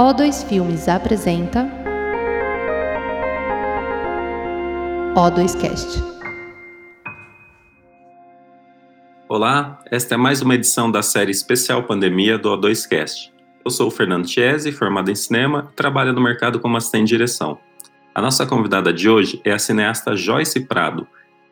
O2 Filmes apresenta O2Cast. Olá, esta é mais uma edição da série especial Pandemia do O2Cast. Eu sou o Fernando Chiesi, formado em cinema, trabalho no mercado como assistente de direção. A nossa convidada de hoje é a cineasta Joyce Prado,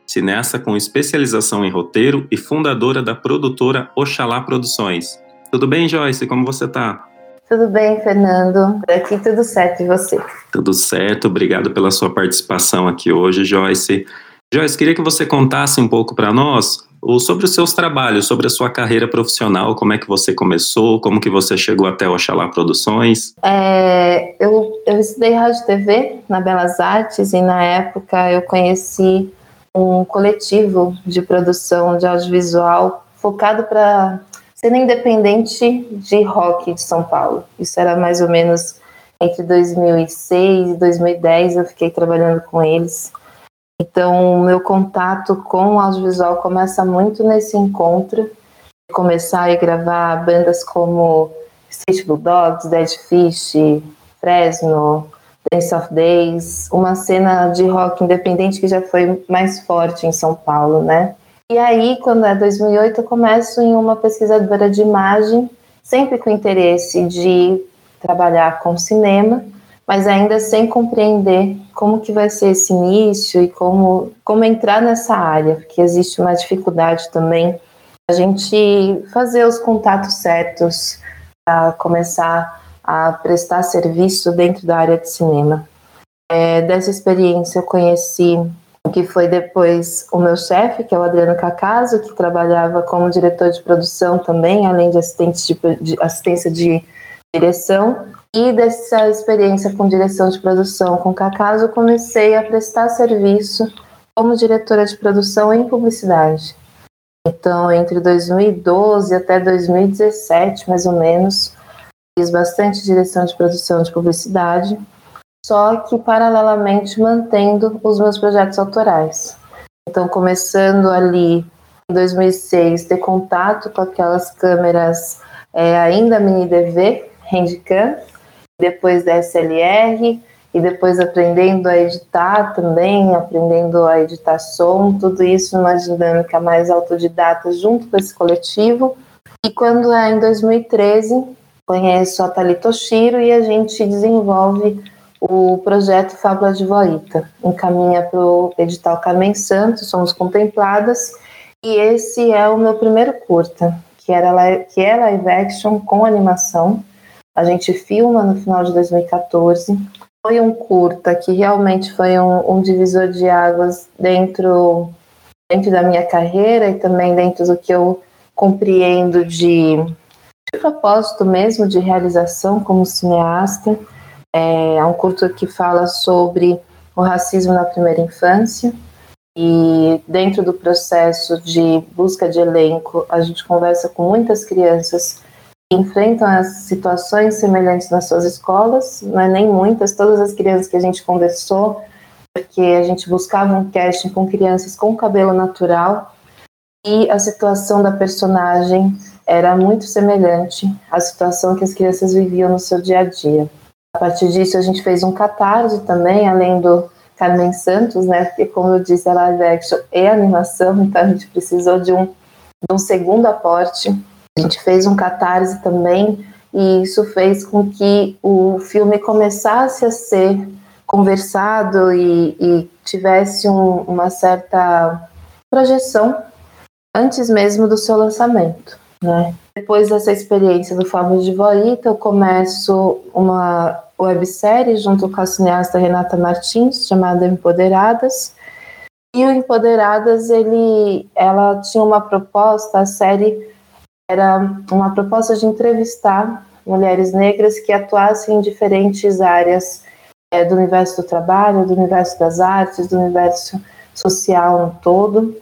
cineasta com especialização em roteiro e fundadora da produtora Oxalá Produções. Tudo bem, Joyce? Como você está? Tudo bem, Fernando. Por aqui tudo certo e você? Tudo certo. Obrigado pela sua participação aqui hoje, Joyce. Joyce, queria que você contasse um pouco para nós sobre os seus trabalhos, sobre a sua carreira profissional, como é que você começou, como que você chegou até o Oxalá Produções. É, eu, eu estudei rádio e TV na Belas Artes e na época eu conheci um coletivo de produção de audiovisual focado para ser independente de rock de São Paulo. Isso era mais ou menos entre 2006 e 2010, eu fiquei trabalhando com eles. Então, meu contato com o audiovisual começa muito nesse encontro, começar a gravar bandas como Street Bulldogs, Dead Fish, Fresno, Dance of Days, uma cena de rock independente que já foi mais forte em São Paulo, né? E aí, quando é 2008, eu começo em uma pesquisadora de imagem, sempre com interesse de trabalhar com cinema, mas ainda sem compreender como que vai ser esse início e como, como entrar nessa área, porque existe uma dificuldade também a gente fazer os contatos certos para começar a prestar serviço dentro da área de cinema. É, dessa experiência eu conheci que foi depois o meu chefe, que é o Adriano Cacaso, que trabalhava como diretor de produção também, além de, assistente de, de assistência de direção. E dessa experiência com direção de produção com Cacaso, comecei a prestar serviço como diretora de produção em publicidade. Então, entre 2012 até 2017, mais ou menos, fiz bastante direção de produção de publicidade, só que paralelamente mantendo os meus projetos autorais. Então, começando ali em 2006, ter contato com aquelas câmeras é, ainda mini DV, Handicam, depois da SLR, e depois aprendendo a editar também, aprendendo a editar som, tudo isso numa dinâmica mais autodidata junto com esse coletivo. E quando é em 2013, conheço a Thalita Oshiro e a gente desenvolve o projeto Fábula de Voita. Encaminha para o edital Carmen Santos, somos contempladas, e esse é o meu primeiro curta, que, era, que é live action com animação. A gente filma no final de 2014. Foi um curta que realmente foi um, um divisor de águas dentro, dentro da minha carreira e também dentro do que eu compreendo de de propósito mesmo de realização como cineasta. É, é um curto que fala sobre o racismo na primeira infância. E dentro do processo de busca de elenco a gente conversa com muitas crianças que enfrentam as situações semelhantes nas suas escolas, não é nem muitas, todas as crianças que a gente conversou, porque a gente buscava um casting com crianças com cabelo natural. E a situação da personagem era muito semelhante à situação que as crianças viviam no seu dia a dia. A partir disso, a gente fez um catarse também, além do Carmen Santos, né? Porque, como eu disse, a live action é animação, então a gente precisou de um, de um segundo aporte. A gente fez um catarse também, e isso fez com que o filme começasse a ser conversado e, e tivesse um, uma certa projeção antes mesmo do seu lançamento. Né? Depois dessa experiência do Fábio de Voita, eu começo uma websérie junto com a cineasta Renata Martins, chamada Empoderadas. E o Empoderadas, ele, ela tinha uma proposta, a série era uma proposta de entrevistar mulheres negras que atuassem em diferentes áreas é, do universo do trabalho, do universo das artes, do universo social no todo.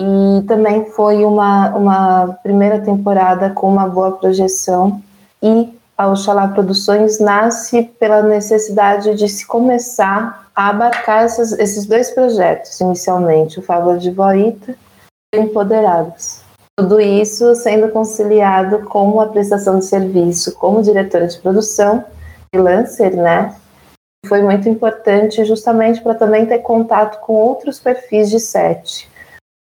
E também foi uma, uma primeira temporada com uma boa projeção. E a Oxalá Produções nasce pela necessidade de se começar a abarcar essas, esses dois projetos, inicialmente, o Fábula de Voita e Empoderadas. Tudo isso sendo conciliado com a prestação de serviço como diretora de produção, freelancer, né? Foi muito importante justamente para também ter contato com outros perfis de set.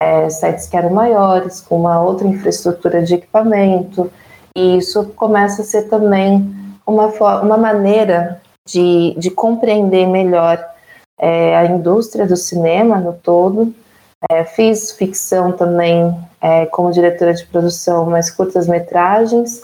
É, que eram maiores, com uma outra infraestrutura de equipamento, e isso começa a ser também uma, uma maneira de, de compreender melhor é, a indústria do cinema no todo. É, fiz ficção também é, como diretora de produção, mas curtas-metragens,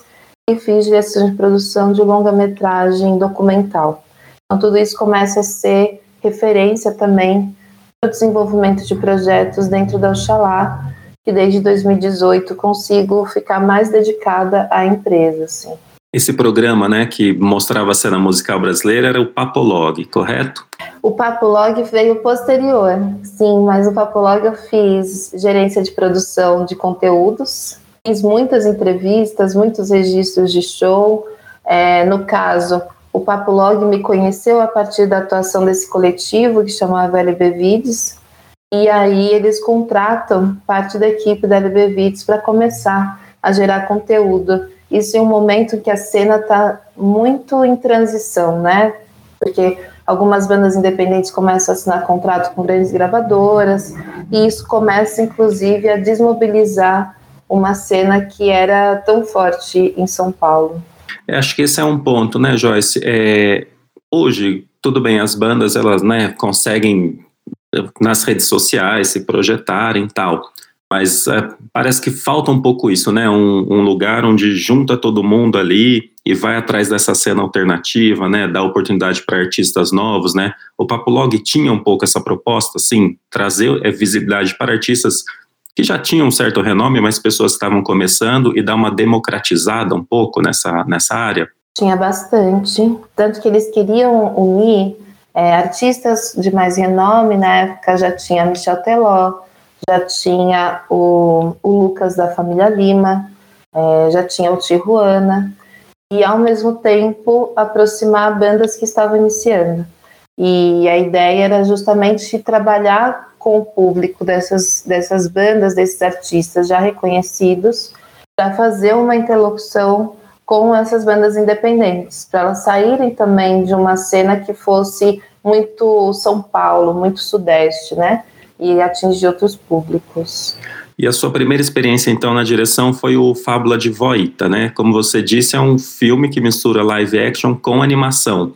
e fiz direção de produção de longa-metragem documental. Então, tudo isso começa a ser referência também para o desenvolvimento de projetos dentro da Oxalá, que desde 2018 consigo ficar mais dedicada à empresa. Assim. Esse programa, né, que mostrava a cena musical brasileira era o Papolog, correto? O Papolog veio posterior, sim, mas o Papolog eu fiz gerência de produção de conteúdos, fiz muitas entrevistas, muitos registros de show. É, no caso, o Papolog me conheceu a partir da atuação desse coletivo que chamava LB Vides, e aí eles contratam parte da equipe da LB Vides para começar a gerar conteúdo isso em um momento que a cena está muito em transição, né? Porque algumas bandas independentes começam a assinar contrato com grandes gravadoras, e isso começa, inclusive, a desmobilizar uma cena que era tão forte em São Paulo. É, acho que esse é um ponto, né, Joyce? É, hoje, tudo bem, as bandas elas né, conseguem nas redes sociais se projetarem e tal, mas é, parece que falta um pouco isso, né? Um, um, lugar onde junta todo mundo ali e vai atrás dessa cena alternativa, né? Dá oportunidade para artistas novos, né? O Papolog tinha um pouco essa proposta, assim, trazer é, visibilidade para artistas que já tinham um certo renome, mas pessoas estavam começando e dar uma democratizada um pouco nessa, nessa área. Tinha bastante, tanto que eles queriam unir é, artistas de mais renome, na época já tinha Michel Teló, já tinha o, o Lucas da família Lima, é, já tinha o Tijuana, e ao mesmo tempo aproximar bandas que estavam iniciando. E a ideia era justamente trabalhar com o público dessas, dessas bandas, desses artistas já reconhecidos, para fazer uma interlocução com essas bandas independentes, para elas saírem também de uma cena que fosse muito São Paulo, muito Sudeste, né? e atingir outros públicos. E a sua primeira experiência, então, na direção foi o Fábula de Voita, né? Como você disse, é um filme que mistura live action com animação.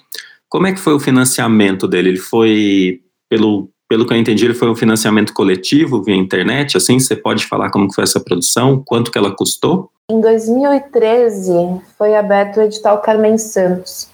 Como é que foi o financiamento dele? Ele foi, pelo, pelo que eu entendi, ele foi um financiamento coletivo via internet, assim? Você pode falar como foi essa produção? Quanto que ela custou? Em 2013, foi aberto o edital Carmen Santos.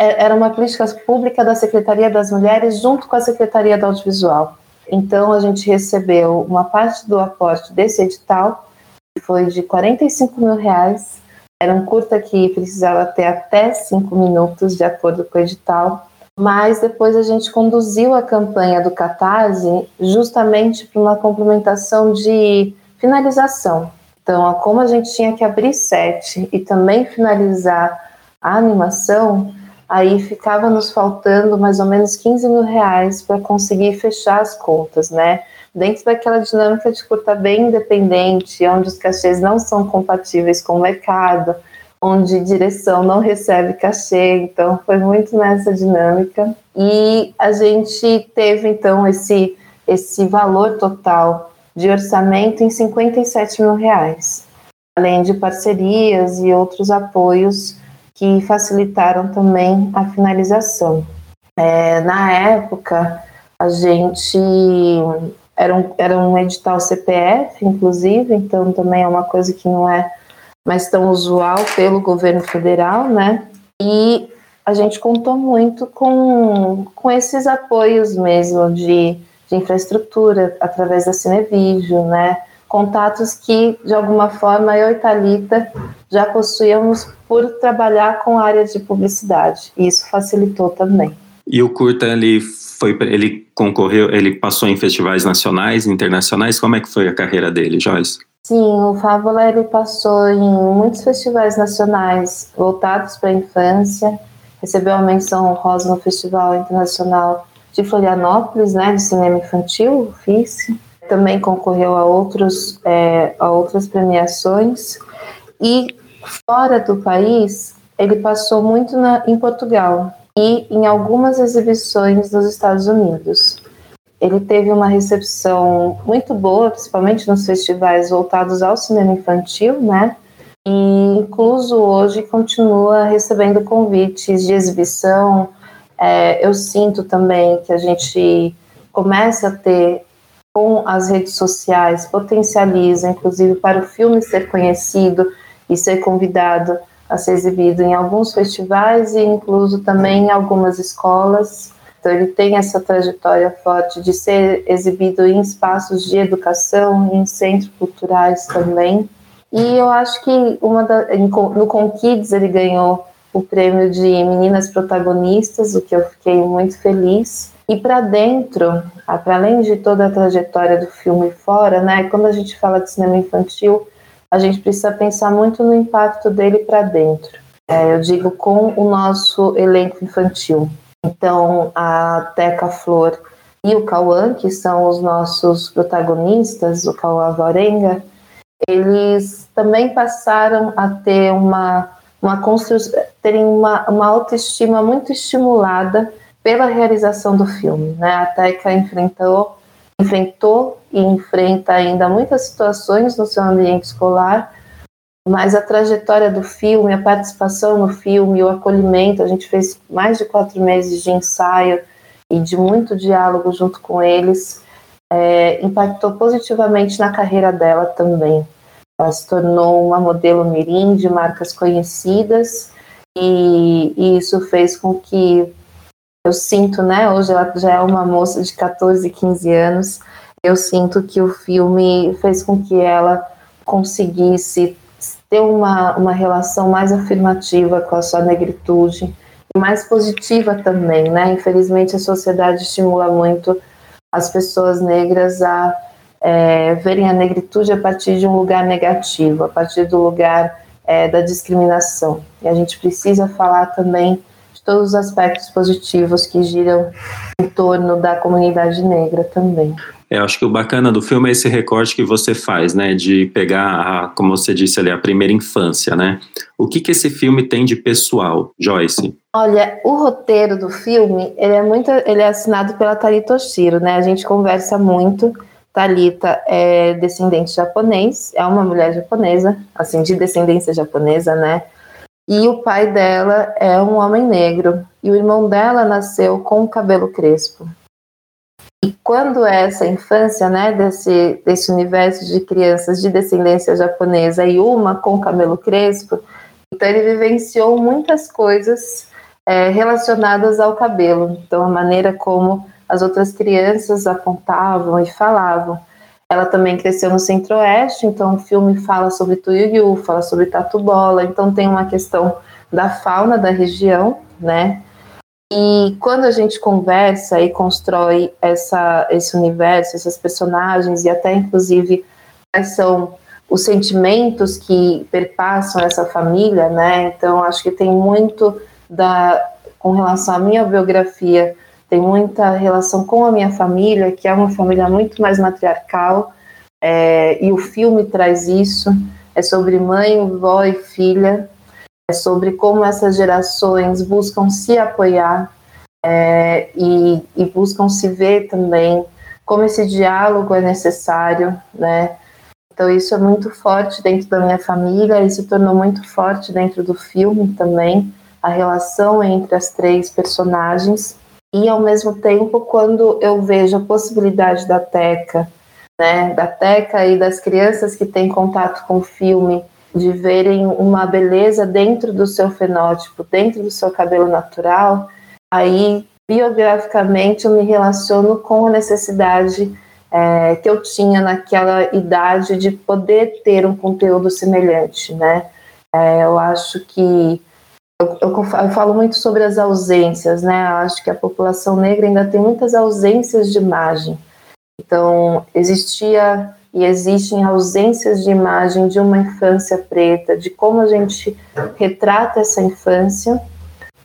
É, era uma política pública da Secretaria das Mulheres junto com a Secretaria do Audiovisual. Então, a gente recebeu uma parte do aporte desse edital, que foi de 45 mil reais. Era um curta que precisava ter até cinco minutos, de acordo com o edital. Mas depois a gente conduziu a campanha do Catarse justamente para uma complementação de finalização. Então, como a gente tinha que abrir sete e também finalizar a animação, aí ficava nos faltando mais ou menos 15 mil reais para conseguir fechar as contas, né? Dentro daquela dinâmica de curta bem independente, onde os cachês não são compatíveis com o mercado, onde direção não recebe cachê, então foi muito nessa dinâmica. E a gente teve então esse, esse valor total de orçamento em 57 mil reais, além de parcerias e outros apoios que facilitaram também a finalização. É, na época, a gente era um, era um edital CPF, inclusive, então também é uma coisa que não é mais tão usual pelo governo federal, né? E a gente contou muito com, com esses apoios mesmo de, de infraestrutura através da Cinevídeo, né? contatos que, de alguma forma, eu e Thalita já possuíamos por trabalhar com áreas de publicidade. E isso facilitou também. E o curta, ele foi, ele concorreu, ele passou em festivais nacionais, internacionais. Como é que foi a carreira dele, Joyce? Sim, o Fábula ele passou em muitos festivais nacionais voltados para a infância. Recebeu a menção honrosa no Festival Internacional de Florianópolis, né, de cinema infantil, FICE também concorreu a, outros, é, a outras premiações. E fora do país, ele passou muito na, em Portugal e em algumas exibições nos Estados Unidos. Ele teve uma recepção muito boa, principalmente nos festivais voltados ao cinema infantil, né? E incluso hoje continua recebendo convites de exibição. É, eu sinto também que a gente começa a ter com as redes sociais potencializa, inclusive para o filme ser conhecido e ser convidado a ser exibido em alguns festivais e incluso também em algumas escolas. Então ele tem essa trajetória forte de ser exibido em espaços de educação, em centros culturais também. E eu acho que uma da, no Conkids ele ganhou o prêmio de meninas protagonistas, o que eu fiquei muito feliz. E para dentro, para além de toda a trajetória do filme fora, né, quando a gente fala de cinema infantil, a gente precisa pensar muito no impacto dele para dentro. É, eu digo com o nosso elenco infantil. Então, a Teca Flor e o Cauã, que são os nossos protagonistas, o Cauã Varenga, eles também passaram a ter uma, uma terem uma, uma autoestima muito estimulada pela realização do filme. Né? A Teca enfrentou, enfrentou e enfrenta ainda muitas situações no seu ambiente escolar, mas a trajetória do filme, a participação no filme, o acolhimento, a gente fez mais de quatro meses de ensaio e de muito diálogo junto com eles, é, impactou positivamente na carreira dela também. Ela se tornou uma modelo mirim de marcas conhecidas e, e isso fez com que eu sinto, né? Hoje ela já é uma moça de 14, 15 anos. Eu sinto que o filme fez com que ela conseguisse ter uma, uma relação mais afirmativa com a sua negritude e mais positiva também, né? Infelizmente a sociedade estimula muito as pessoas negras a é, verem a negritude a partir de um lugar negativo, a partir do lugar é, da discriminação. E a gente precisa falar também todos os aspectos positivos que giram em torno da comunidade negra também. É, eu acho que o bacana do filme é esse recorte que você faz, né, de pegar, a, como você disse ali, a primeira infância, né? O que que esse filme tem de pessoal, Joyce? Olha, o roteiro do filme, ele é muito, ele é assinado pela Tarita Oshiro, né? A gente conversa muito. Talita é descendente japonês, é uma mulher japonesa, assim, de descendência japonesa, né? E o pai dela é um homem negro. E o irmão dela nasceu com o cabelo crespo. E quando é essa infância, né, desse, desse universo de crianças de descendência japonesa e uma com cabelo crespo, então ele vivenciou muitas coisas é, relacionadas ao cabelo. Então, a maneira como as outras crianças apontavam e falavam. Ela também cresceu no Centro-Oeste, então o filme fala sobre Tuiuiu, fala sobre Tatu Bola, então tem uma questão da fauna da região, né? E quando a gente conversa e constrói essa, esse universo, essas personagens e até inclusive quais são os sentimentos que perpassam essa família, né? Então acho que tem muito da com relação à minha biografia tem muita relação com a minha família, que é uma família muito mais matriarcal, é, e o filme traz isso. É sobre mãe, vó e filha, é sobre como essas gerações buscam se apoiar é, e, e, buscam se ver também, como esse diálogo é necessário, né? Então isso é muito forte dentro da minha família e se tornou muito forte dentro do filme também, a relação entre as três personagens e ao mesmo tempo quando eu vejo a possibilidade da Teca, né, da Teca e das crianças que têm contato com o filme, de verem uma beleza dentro do seu fenótipo, dentro do seu cabelo natural, aí biograficamente eu me relaciono com a necessidade é, que eu tinha naquela idade de poder ter um conteúdo semelhante, né? É, eu acho que eu, eu, falo muito sobre as ausências, né? Acho que a população negra ainda tem muitas ausências de imagem. Então, existia e existem ausências de imagem de uma infância preta, de como a gente retrata essa infância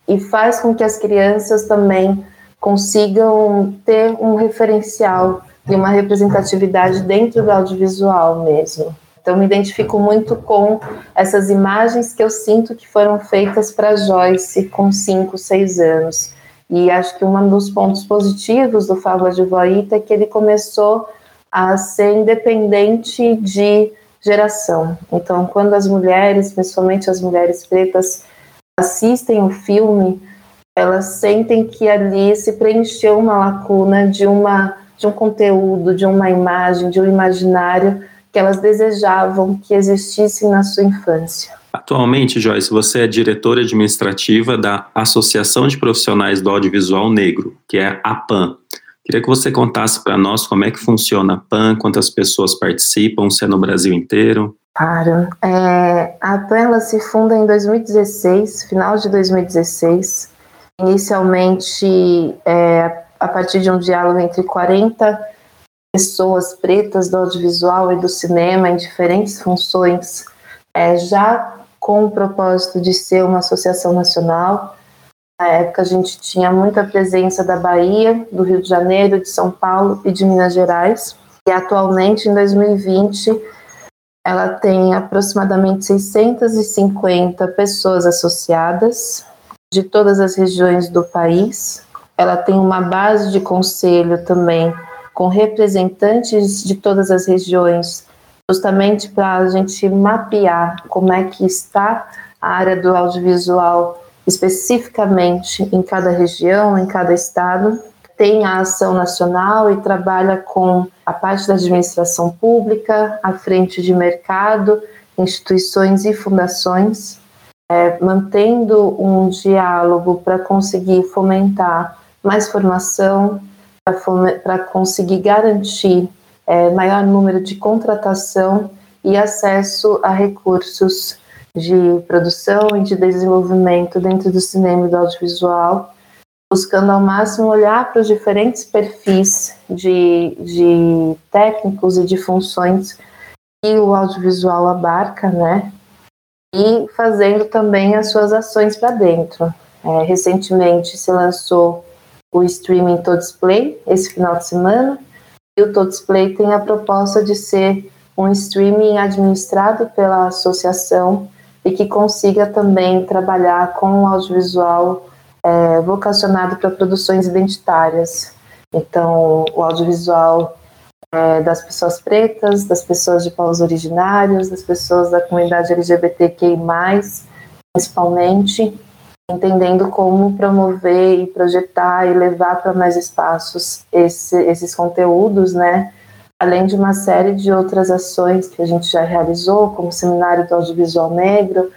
e faz com que as crianças também consigam ter um referencial e uma representatividade dentro do audiovisual mesmo. Então, me identifico muito com essas imagens que eu sinto que foram feitas para Joyce com 5, 6 anos. E acho que um dos pontos positivos do Fábula de Voita é que ele começou a ser independente de geração. Então, quando as mulheres, principalmente as mulheres pretas, assistem o filme, elas sentem que ali se preencheu uma lacuna de uma de um conteúdo, de uma imagem, de um imaginário que elas desejavam que existisse na sua infância. Atualmente, Joyce, você é diretora administrativa da Associação de Profissionais do Audiovisual Negro, que é a PAN. Queria que você contasse para nós como é que funciona a PAN, quantas pessoas participam, se é no Brasil inteiro. Claro. É, a PAN ela se funda em 2016, final de 2016. Inicialmente, é, a partir de um diálogo entre 40 pessoas pretas do audiovisual e do cinema em diferentes funções, é, já com o propósito de ser uma associação nacional. Na época a gente tinha muita presença da Bahia, do Rio de Janeiro, de São Paulo e de Minas Gerais. E atualmente, em 2020, ela tem aproximadamente 650 pessoas associadas de todas as regiões do país. Ela tem uma base de conselho também com representantes de todas as regiões, justamente para a gente mapear como é que está a área do audiovisual especificamente em cada região, em cada estado. Tem a ação nacional e trabalha com a parte da administração pública, a frente de mercado, instituições e fundações, é, mantendo um diálogo para conseguir fomentar mais formação, para conseguir garantir é, maior número de contratação e acesso a recursos de produção e de desenvolvimento dentro do cinema e do audiovisual, buscando ao máximo olhar para os diferentes perfis de, de técnicos e de funções que o audiovisual abarca, né? E fazendo também as suas ações para dentro. É, recentemente se lançou o streaming Display esse final de semana. E o Display tem a proposta de ser um streaming administrado pela associação e que consiga também trabalhar com o audiovisual é, vocacionado para produções identitárias. Então, o audiovisual é, das pessoas pretas, das pessoas de povos originários, das pessoas da comunidade LGBTQI+, principalmente, entendendo como promover e projetar e levar para mais espaços esse, esses conteúdos, né? Além de uma série de outras ações que a gente já realizou, como o Seminário do Audiovisual Negro,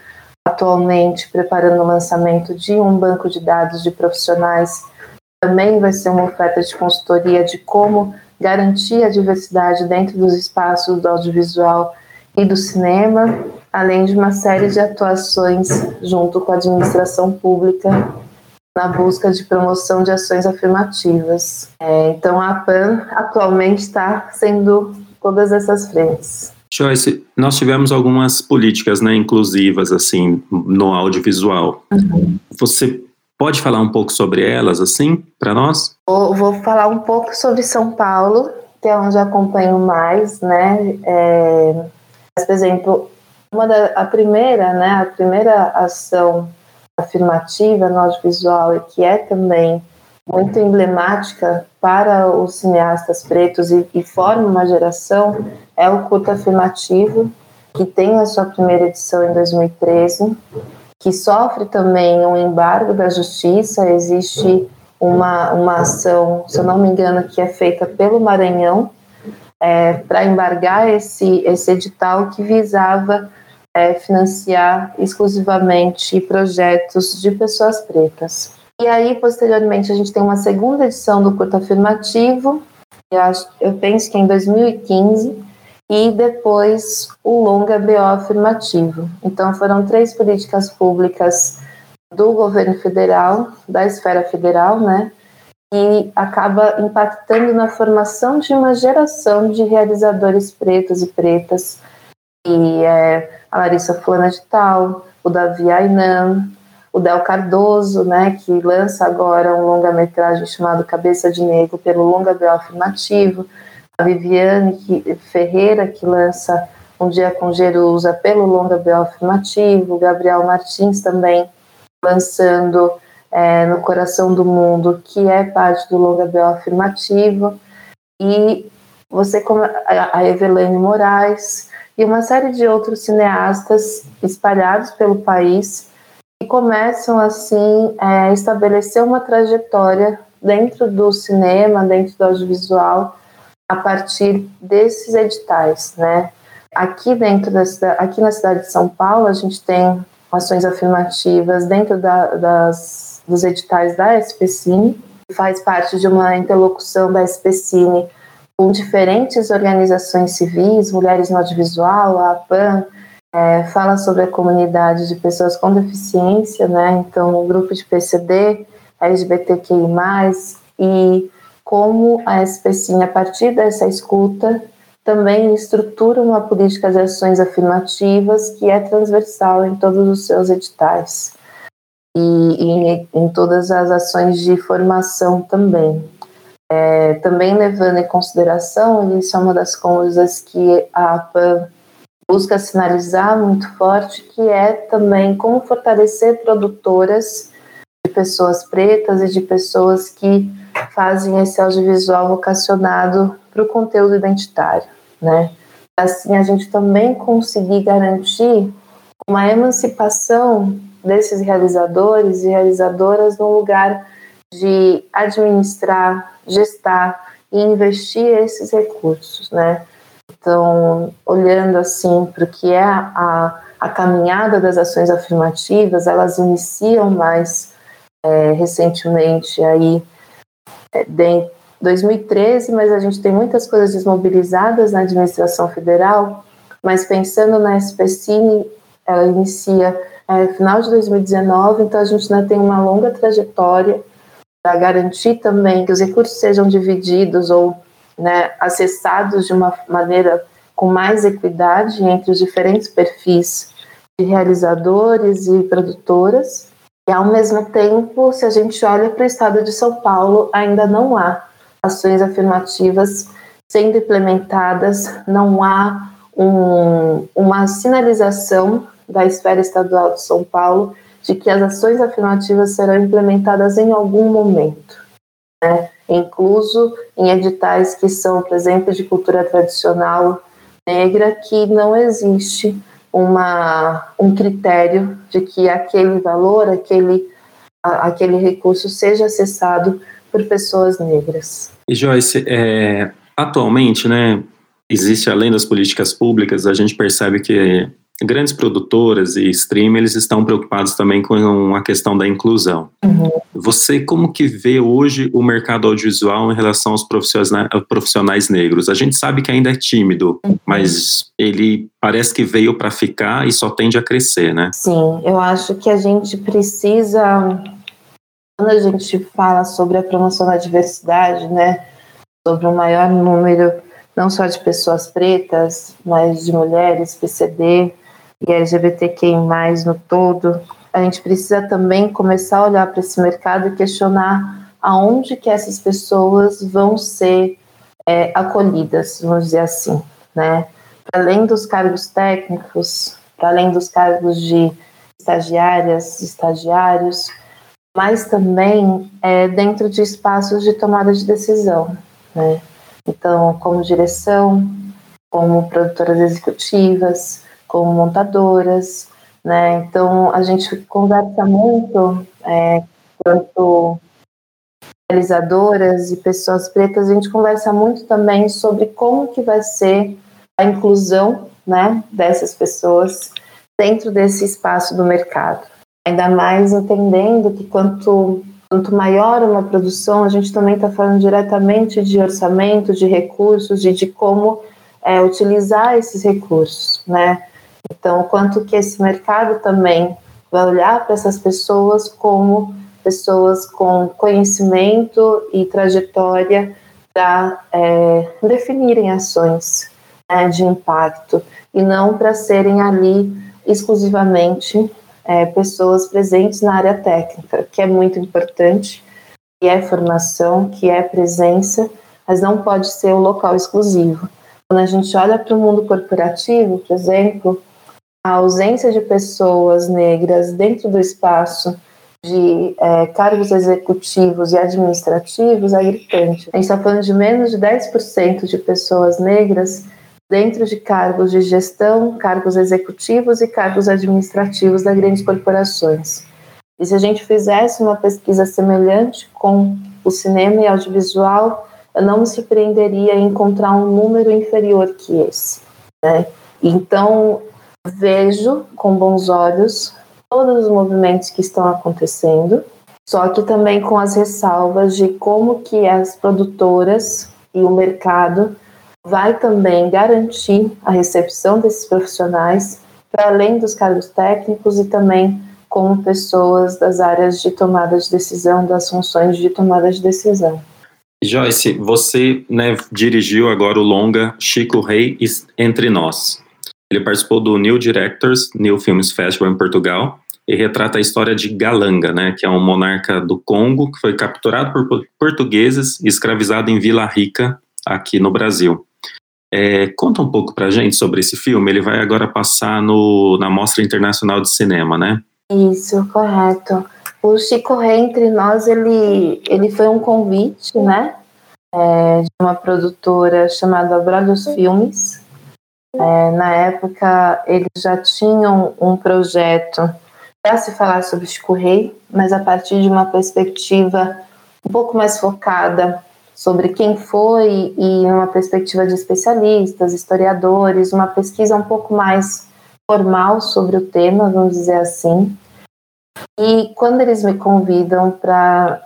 atualmente preparando o lançamento de um banco de dados de profissionais. Também vai ser uma oferta de consultoria de como garantir a diversidade dentro dos espaços do audiovisual e do cinema além de uma série de atuações junto com a administração pública na busca de promoção de ações afirmativas. É, então, a PAN atualmente está sendo todas essas frentes. Joyce, nós tivemos algumas políticas né, inclusivas assim no audiovisual. Uhum. Você pode falar um pouco sobre elas assim para nós? Vou, vou, falar um pouco sobre São Paulo, que é onde acompanho mais, né? É, por exemplo, uma da, a primeira, né, a primeira ação afirmativa no audiovisual e que é também muito emblemática para os cineastas pretos e, e forma uma geração é o curto afirmativo, que tem a sua primeira edição em 2013, que sofre também um embargo da justiça, existe uma, uma ação, se eu não me engano, que é feita pelo Maranhão, é, para embargar esse, esse edital que visava é, financiar exclusivamente projetos de pessoas pretas. E aí, posteriormente, a gente tem uma segunda edição do curto afirmativo, eu, acho, eu penso que é em 2015, e depois o longa BO afirmativo. Então, foram três políticas públicas do governo federal, da esfera federal, né? E acaba impactando na formação de uma geração de realizadores pretos e pretas. E é, a Larissa Fulana de Tal, o Davi Ainan, o Del Cardoso, né, que lança agora um longa-metragem chamado Cabeça de Negro pelo Longa Bel Afirmativo. a Viviane Ferreira, que lança Um Dia com Jerusa pelo Longa Bioafirmativo, Gabriel Martins também lançando é, No Coração do Mundo, que é parte do Longa Bioafirmativo, e você a Evelane Moraes e uma série de outros cineastas espalhados pelo país que começam assim a é, estabelecer uma trajetória dentro do cinema, dentro do audiovisual, a partir desses editais, né? Aqui dentro da aqui na cidade de São Paulo a gente tem ações afirmativas dentro da, das, dos editais da SPCine, faz parte de uma interlocução da SPCine com diferentes organizações civis, Mulheres no Audiovisual, a APAN, é, fala sobre a comunidade de pessoas com deficiência, né? Então, o grupo de PCD, LGBTQI+, e como a SPCine, a partir dessa escuta, também estrutura uma política de ações afirmativas que é transversal em todos os seus editais e, e em todas as ações de formação também. É, também levando em consideração, isso é uma das coisas que a APAN busca sinalizar muito forte, que é também como fortalecer produtoras de pessoas pretas e de pessoas que fazem esse audiovisual vocacionado para o conteúdo identitário, né? Assim, a gente também conseguir garantir uma emancipação desses realizadores e realizadoras no lugar de administrar, gestar e investir esses recursos, né? Então, olhando assim para o que é a, a caminhada das ações afirmativas, elas iniciam mais é, recentemente aí é, em 2013, mas a gente tem muitas coisas desmobilizadas na administração federal, mas pensando na SPCine, ela inicia é, final de 2019, então a gente ainda tem uma longa trajetória para garantir também que os recursos sejam divididos ou né, acessados de uma maneira com mais equidade entre os diferentes perfis de realizadores e produtoras. E, ao mesmo tempo, se a gente olha para o estado de São Paulo, ainda não há ações afirmativas sendo implementadas, não há um, uma sinalização da esfera estadual de São Paulo de que as ações afirmativas serão implementadas em algum momento, né? incluso em editais que são, por exemplo, de cultura tradicional negra, que não existe uma, um critério de que aquele valor, aquele, aquele recurso seja acessado por pessoas negras. E Joyce, é, atualmente, né, existe além das políticas públicas, a gente percebe que grandes produtoras e streamers estão preocupados também com a questão da inclusão. Uhum. Você como que vê hoje o mercado audiovisual em relação aos profissionais, profissionais negros? A gente sabe que ainda é tímido, uhum. mas ele parece que veio para ficar e só tende a crescer, né? Sim, eu acho que a gente precisa quando a gente fala sobre a promoção da diversidade, né, sobre o um maior número não só de pessoas pretas, mas de mulheres, PCD, e LGBTQI+, no todo, a gente precisa também começar a olhar para esse mercado e questionar aonde que essas pessoas vão ser é, acolhidas, vamos dizer assim, né? Para além dos cargos técnicos, para além dos cargos de estagiárias, estagiários, mas também é, dentro de espaços de tomada de decisão, né? Então, como direção, como produtoras executivas, como montadoras, né? Então a gente conversa muito é, quanto realizadoras e pessoas pretas, a gente conversa muito também sobre como que vai ser a inclusão, né, dessas pessoas dentro desse espaço do mercado. Ainda mais entendendo que quanto quanto maior uma produção, a gente também está falando diretamente de orçamento, de recursos, de, de como é, utilizar esses recursos, né? Então, quanto que esse mercado também vai olhar para essas pessoas como pessoas com conhecimento e trajetória para é, definirem ações né, de impacto e não para serem ali exclusivamente é, pessoas presentes na área técnica, que é muito importante, que é formação, que é presença. mas não pode ser o local exclusivo. Quando a gente olha para o mundo corporativo, por exemplo, a ausência de pessoas negras dentro do espaço de é, cargos executivos e administrativos é gritante. A gente está falando de menos de 10% de pessoas negras dentro de cargos de gestão, cargos executivos e cargos administrativos das grandes corporações. E se a gente fizesse uma pesquisa semelhante com o cinema e audiovisual, eu não me surpreenderia em encontrar um número inferior que esse. Né? Então, vejo com bons olhos todos os movimentos que estão acontecendo, só que também com as ressalvas de como que as produtoras e o mercado vai também garantir a recepção desses profissionais para além dos cargos técnicos e também como pessoas das áreas de tomada de decisão, das funções de tomada de decisão. Joyce, você né, dirigiu agora o longa Chico Rei Entre Nós. Ele participou do New Directors, New Films Festival em Portugal, e retrata a história de Galanga, né, que é um monarca do Congo que foi capturado por portugueses e escravizado em Vila Rica, aqui no Brasil. É, conta um pouco pra gente sobre esse filme. Ele vai agora passar no, na Mostra Internacional de Cinema, né? Isso, correto. O Chico Rei Entre Nós, ele, ele foi um convite, né? É, de uma produtora chamada Bradus Filmes. É, na época, eles já tinham um projeto para se falar sobre Chico Rei, mas a partir de uma perspectiva um pouco mais focada sobre quem foi e uma perspectiva de especialistas, historiadores, uma pesquisa um pouco mais formal sobre o tema, vamos dizer assim. E quando eles me convidam para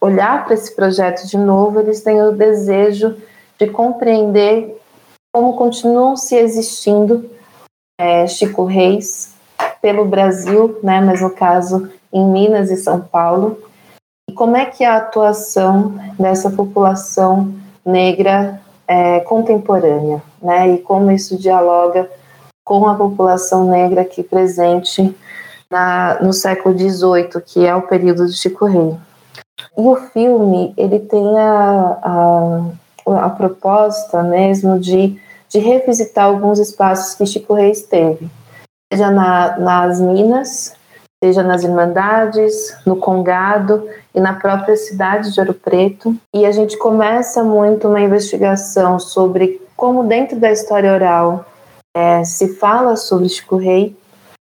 olhar para esse projeto de novo, eles têm o desejo de compreender como continuam se existindo é, Chico Reis pelo Brasil, né, mas no caso em Minas e São Paulo, e como é que é a atuação dessa população negra é, contemporânea, né? E como isso dialoga com a população negra aqui presente na, no século XVIII, que é o período de Chico Rei. E o filme ele tem a, a, a proposta mesmo de, de revisitar alguns espaços que Chico Rei esteve, seja na, nas Minas, seja nas Irmandades, no Congado e na própria cidade de Ouro Preto. E a gente começa muito uma investigação sobre como, dentro da história oral, é, se fala sobre Chico Rei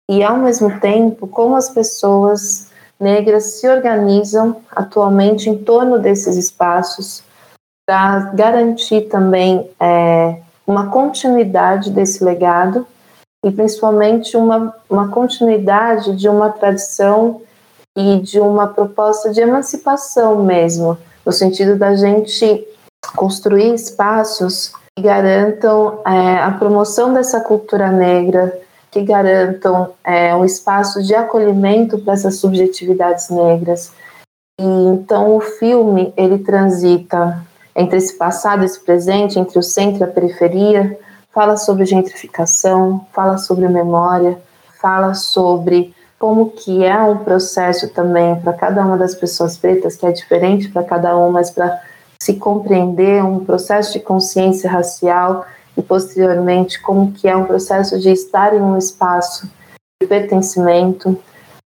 e, ao mesmo tempo, como as pessoas negras se organizam atualmente em torno desses espaços para garantir também é, uma continuidade desse legado e principalmente uma, uma continuidade de uma tradição e de uma proposta de emancipação mesmo, no sentido da gente construir espaços que garantam é, a promoção dessa cultura negra, que garantam é, um espaço de acolhimento para essas subjetividades negras. E então o filme ele transita entre esse passado e esse presente, entre o centro e a periferia, fala sobre gentrificação, fala sobre memória, fala sobre como que é um processo também para cada uma das pessoas pretas, que é diferente para cada uma, mas para se compreender um processo de consciência racial e posteriormente como que é um processo de estar em um espaço de pertencimento,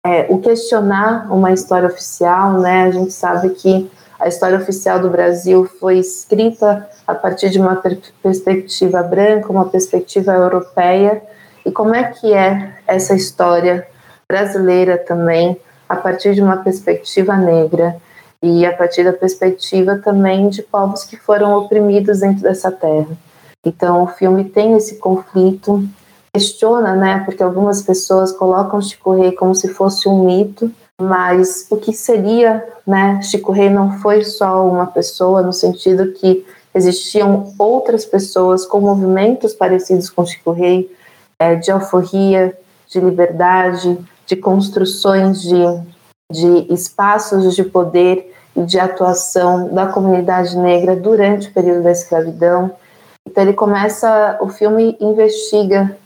é, o questionar uma história oficial, né? A gente sabe que a história oficial do Brasil foi escrita a partir de uma per perspectiva branca, uma perspectiva europeia. E como é que é essa história brasileira também, a partir de uma perspectiva negra e a partir da perspectiva também de povos que foram oprimidos dentro dessa terra. Então, o filme tem esse conflito, questiona, né, porque algumas pessoas colocam Chico Rei como se fosse um mito, mas o que seria, né? Chico Rei não foi só uma pessoa, no sentido que existiam outras pessoas com movimentos parecidos com Chico Rei, é, de alforria, de liberdade, de construções de, de espaços de poder e de atuação da comunidade negra durante o período da escravidão. Então ele começa, o filme investiga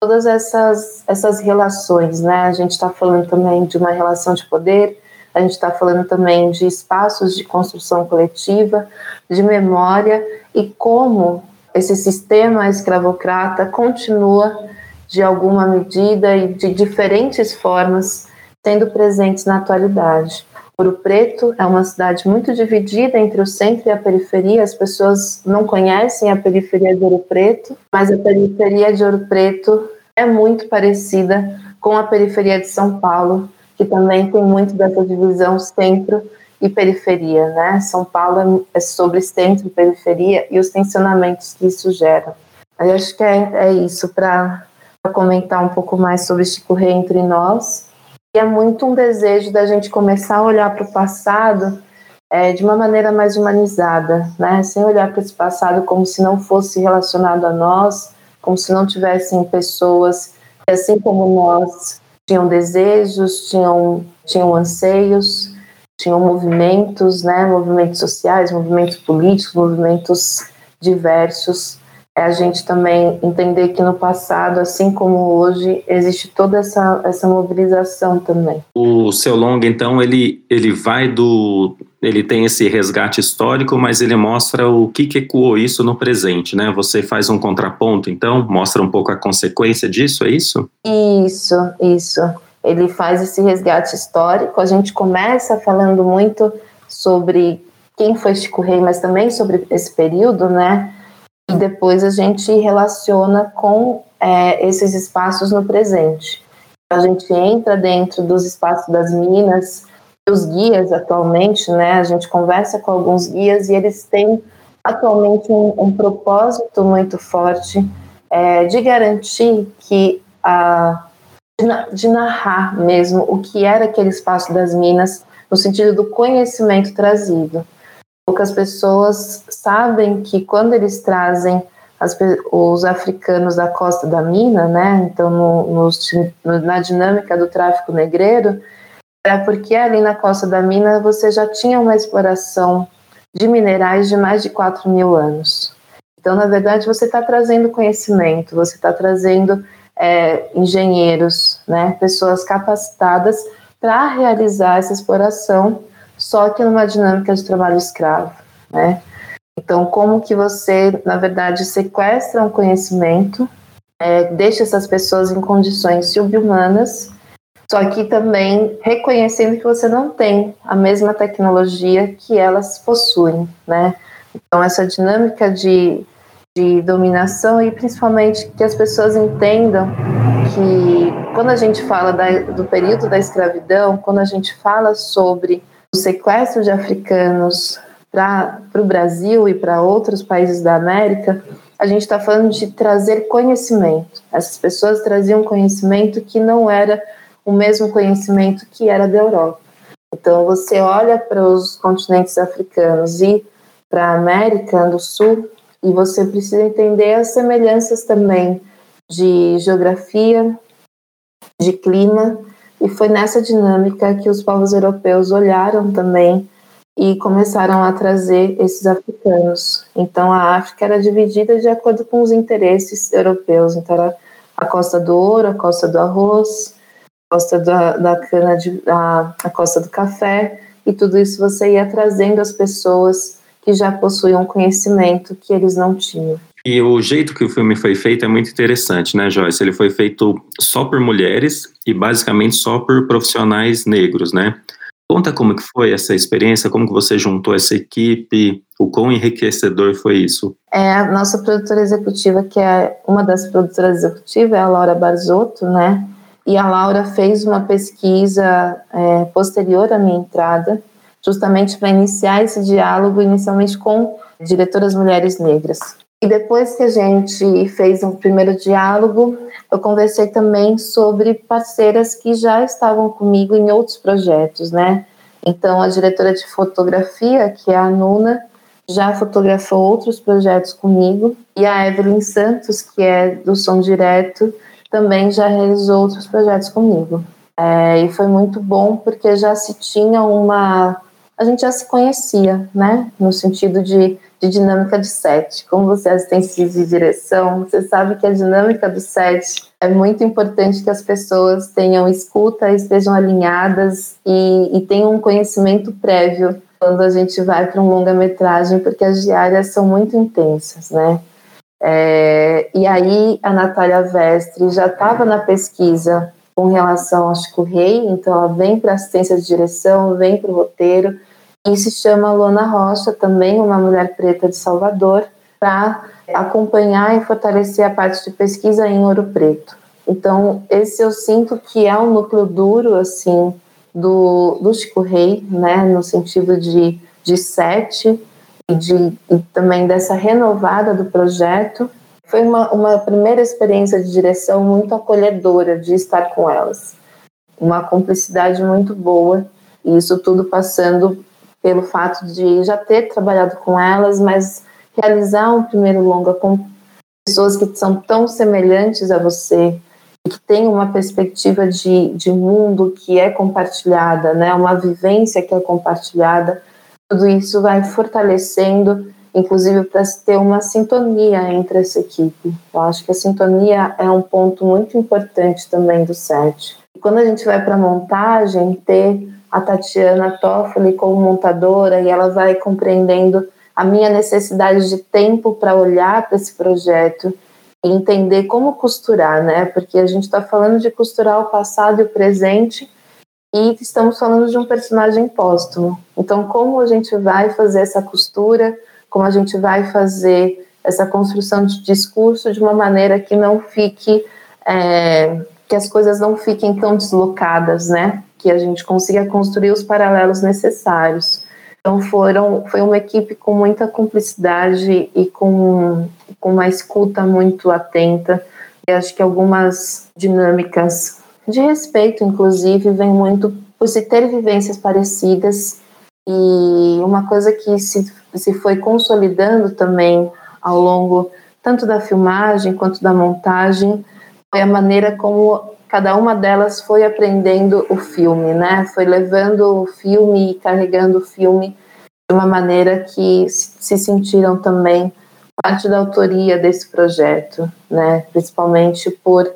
todas essas, essas relações, né? A gente está falando também de uma relação de poder, a gente está falando também de espaços de construção coletiva, de memória e como esse sistema escravocrata continua, de alguma medida e de diferentes formas, sendo presentes na atualidade. Ouro Preto é uma cidade muito dividida entre o centro e a periferia. As pessoas não conhecem a periferia de Ouro Preto, mas a periferia de Ouro Preto é muito parecida com a periferia de São Paulo, que também tem muito dessa divisão centro e periferia, né? São Paulo é sobre centro e periferia e os tensionamentos que isso gera. Eu acho que é, é isso para comentar um pouco mais sobre Chico Rei entre nós é muito um desejo da gente começar a olhar para o passado é, de uma maneira mais humanizada, né? Sem olhar para esse passado como se não fosse relacionado a nós, como se não tivessem pessoas que, assim como nós, tinham desejos, tinham, tinham anseios, tinham movimentos, né? Movimentos sociais, movimentos políticos, movimentos diversos é a gente também entender que no passado, assim como hoje, existe toda essa, essa mobilização também. O seu longa, então, ele, ele vai do. Ele tem esse resgate histórico, mas ele mostra o que, que ecoou isso no presente, né? Você faz um contraponto, então, mostra um pouco a consequência disso, é isso? Isso, isso. Ele faz esse resgate histórico. A gente começa falando muito sobre quem foi Chico Rei, mas também sobre esse período, né? E depois a gente relaciona com é, esses espaços no presente. A gente entra dentro dos espaços das minas, os guias atualmente, né? A gente conversa com alguns guias e eles têm atualmente um, um propósito muito forte é, de garantir que a de narrar mesmo o que era aquele espaço das minas no sentido do conhecimento trazido poucas pessoas sabem que quando eles trazem as, os africanos da costa da mina, né? Então, no, no, na dinâmica do tráfico negreiro, é porque ali na costa da mina você já tinha uma exploração de minerais de mais de 4 mil anos. Então, na verdade, você está trazendo conhecimento, você está trazendo é, engenheiros, né? Pessoas capacitadas para realizar essa exploração só que numa dinâmica de trabalho escravo, né? Então, como que você, na verdade, sequestra um conhecimento, é, deixa essas pessoas em condições subhumanas, só que também reconhecendo que você não tem a mesma tecnologia que elas possuem, né? Então, essa dinâmica de, de dominação e principalmente que as pessoas entendam que quando a gente fala da, do período da escravidão, quando a gente fala sobre o sequestro de africanos para o Brasil e para outros países da América, a gente está falando de trazer conhecimento. Essas pessoas traziam conhecimento que não era o mesmo conhecimento que era da Europa. Então, você olha para os continentes africanos e para a América do Sul e você precisa entender as semelhanças também de geografia, de clima e foi nessa dinâmica que os povos europeus olharam também e começaram a trazer esses africanos. Então a África era dividida de acordo com os interesses europeus. Então era a costa do ouro, a costa do arroz, a costa da, da cana, de, a, a costa do café, e tudo isso você ia trazendo as pessoas que já possuíam conhecimento que eles não tinham. E o jeito que o filme foi feito é muito interessante, né, Joyce? Ele foi feito só por mulheres e basicamente só por profissionais negros, né? Conta como que foi essa experiência, como que você juntou essa equipe, o quão enriquecedor foi isso? É, a nossa produtora executiva, que é uma das produtoras executivas, é a Laura Barzotto, né? E a Laura fez uma pesquisa é, posterior à minha entrada, justamente para iniciar esse diálogo, inicialmente com diretoras mulheres negras. E depois que a gente fez um primeiro diálogo, eu conversei também sobre parceiras que já estavam comigo em outros projetos, né? Então, a diretora de fotografia, que é a Nuna, já fotografou outros projetos comigo, e a Evelyn Santos, que é do Som Direto, também já realizou outros projetos comigo. É, e foi muito bom porque já se tinha uma. A gente já se conhecia, né? No sentido de de dinâmica de set. Como você é assistente de direção, você sabe que a dinâmica do set é muito importante que as pessoas tenham escuta, estejam alinhadas e, e tenham um conhecimento prévio quando a gente vai para um longa-metragem, porque as diárias são muito intensas, né? É, e aí a Natália Vestre já estava na pesquisa com relação ao Chico Rei, então ela vem para assistência de direção, vem para o roteiro, e se chama Lona Rocha, também uma mulher preta de Salvador, para acompanhar e fortalecer a parte de pesquisa em Ouro Preto. Então, esse eu sinto que é um núcleo duro, assim, do, do Chico Rei, né, no sentido de, de sete e, de, e também dessa renovada do projeto. Foi uma, uma primeira experiência de direção muito acolhedora de estar com elas. Uma cumplicidade muito boa, e isso tudo passando pelo fato de já ter trabalhado com elas, mas realizar um primeiro longa com pessoas que são tão semelhantes a você, que têm uma perspectiva de, de mundo que é compartilhada, né? uma vivência que é compartilhada, tudo isso vai fortalecendo, inclusive para ter uma sintonia entre essa equipe. Eu acho que a sintonia é um ponto muito importante também do set. Quando a gente vai para a montagem, ter a Tatiana Toffoli como montadora e ela vai compreendendo a minha necessidade de tempo para olhar para esse projeto e entender como costurar, né? Porque a gente está falando de costurar o passado e o presente e estamos falando de um personagem póstumo. Então, como a gente vai fazer essa costura? Como a gente vai fazer essa construção de discurso de uma maneira que não fique é, que as coisas não fiquem tão deslocadas, né? Que a gente consiga construir os paralelos necessários. Então foram, foi uma equipe com muita cumplicidade e com, com uma escuta muito atenta. E acho que algumas dinâmicas de respeito, inclusive, vem muito por se ter vivências parecidas. E uma coisa que se, se foi consolidando também ao longo tanto da filmagem quanto da montagem foi a maneira como cada uma delas foi aprendendo o filme, né? Foi levando o filme e carregando o filme de uma maneira que se sentiram também parte da autoria desse projeto, né? Principalmente por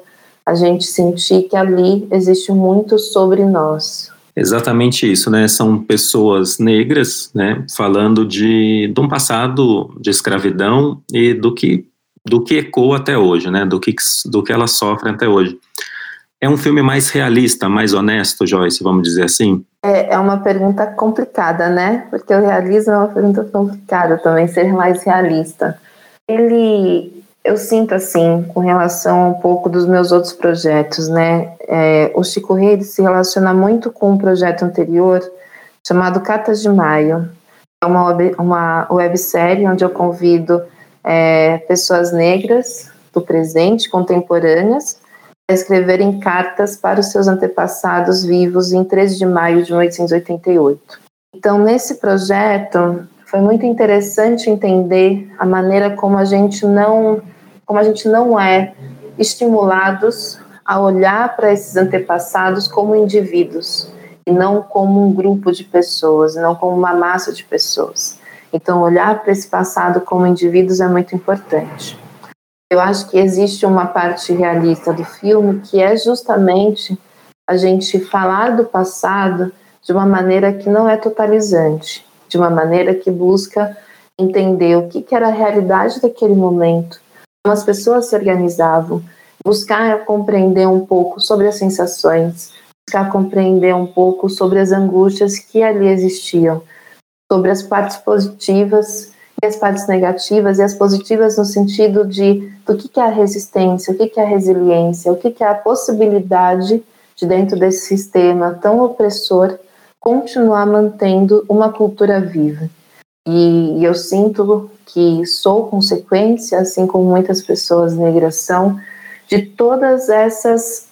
a gente sentir que ali existe muito sobre nós. Exatamente isso, né? São pessoas negras, né? Falando de, de um passado de escravidão e do que do que ecoa até hoje, né? Do que do que elas sofrem até hoje. É um filme mais realista, mais honesto, Joyce, vamos dizer assim? É, é uma pergunta complicada, né? Porque o realismo é uma pergunta complicada também, ser mais realista. Ele, eu sinto assim, com relação um pouco dos meus outros projetos, né? É, o Chico Rei se relaciona muito com um projeto anterior chamado Cartas de Maio. É uma, web, uma websérie onde eu convido é, pessoas negras do presente, contemporâneas, escreverem cartas para os seus antepassados vivos em 13 de maio de 1888. Então, nesse projeto, foi muito interessante entender a maneira como a gente não, como a gente não é estimulados a olhar para esses antepassados como indivíduos e não como um grupo de pessoas, não como uma massa de pessoas. Então, olhar para esse passado como indivíduos é muito importante. Eu acho que existe uma parte realista do filme que é justamente a gente falar do passado de uma maneira que não é totalizante, de uma maneira que busca entender o que, era a realidade daquele momento, como as pessoas se organizavam, buscar compreender um pouco sobre as sensações, buscar compreender um pouco sobre as angústias que ali existiam, sobre as partes positivas as partes negativas e as positivas no sentido de do que, que é a resistência, o que, que é a resiliência, o que, que é a possibilidade de dentro desse sistema tão opressor continuar mantendo uma cultura viva. E, e eu sinto que sou consequência, assim como muitas pessoas negras são, de todas essas